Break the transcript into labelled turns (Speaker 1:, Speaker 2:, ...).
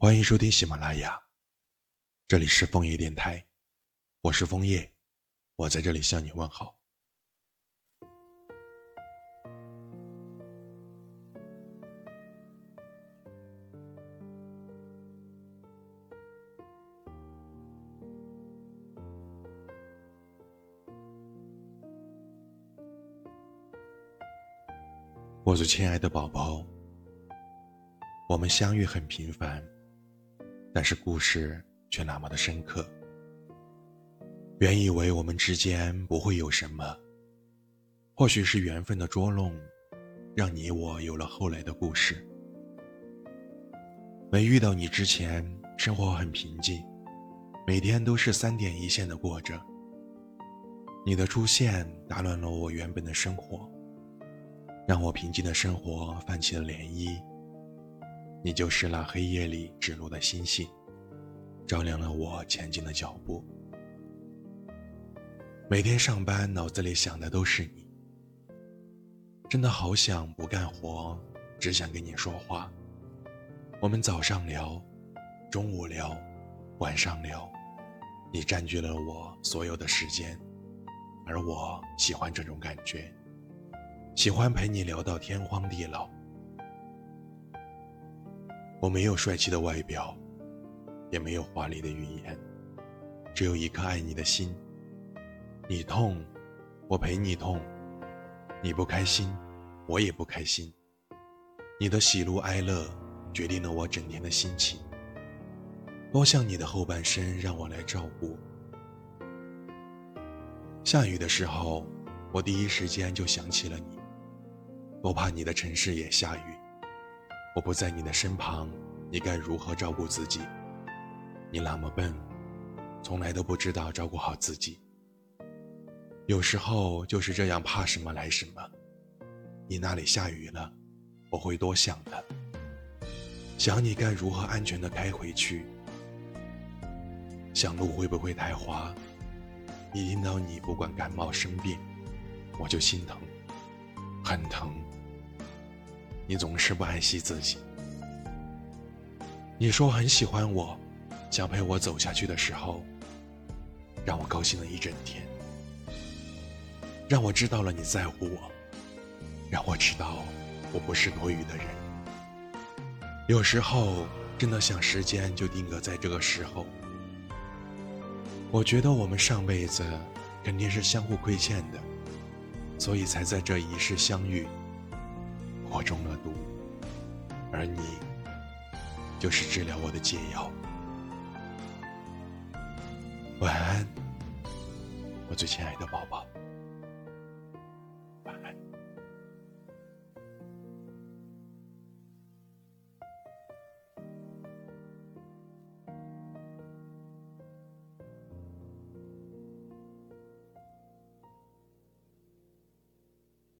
Speaker 1: 欢迎收听喜马拉雅，这里是枫叶电台，我是枫叶，我在这里向你问好。我最亲爱的宝宝，我们相遇很平凡。但是故事却那么的深刻。原以为我们之间不会有什么，或许是缘分的捉弄，让你我有了后来的故事。没遇到你之前，生活很平静，每天都是三点一线的过着。你的出现打乱了我原本的生活，让我平静的生活泛起了涟漪。你就是那黑夜里指路的星星，照亮了我前进的脚步。每天上班，脑子里想的都是你。真的好想不干活，只想跟你说话。我们早上聊，中午聊，晚上聊，你占据了我所有的时间，而我喜欢这种感觉，喜欢陪你聊到天荒地老。我没有帅气的外表，也没有华丽的语言，只有一颗爱你的心。你痛，我陪你痛；你不开心，我也不开心。你的喜怒哀乐决定了我整天的心情。多像你的后半生让我来照顾。下雨的时候，我第一时间就想起了你。多怕你的城市也下雨。我不在你的身旁，你该如何照顾自己？你那么笨，从来都不知道照顾好自己。有时候就是这样，怕什么来什么。你那里下雨了，我会多想的，想你该如何安全的开回去，想路会不会太滑。一听到你不管感冒生病，我就心疼，很疼。你总是不爱惜自己。你说很喜欢我，想陪我走下去的时候，让我高兴了一整天。让我知道了你在乎我，让我知道我不是多余的人。有时候真的想时间就定格在这个时候。我觉得我们上辈子肯定是相互亏欠的，所以才在这一世相遇。我中了毒，而你就是治疗我的解药。晚安，我最亲爱的宝宝。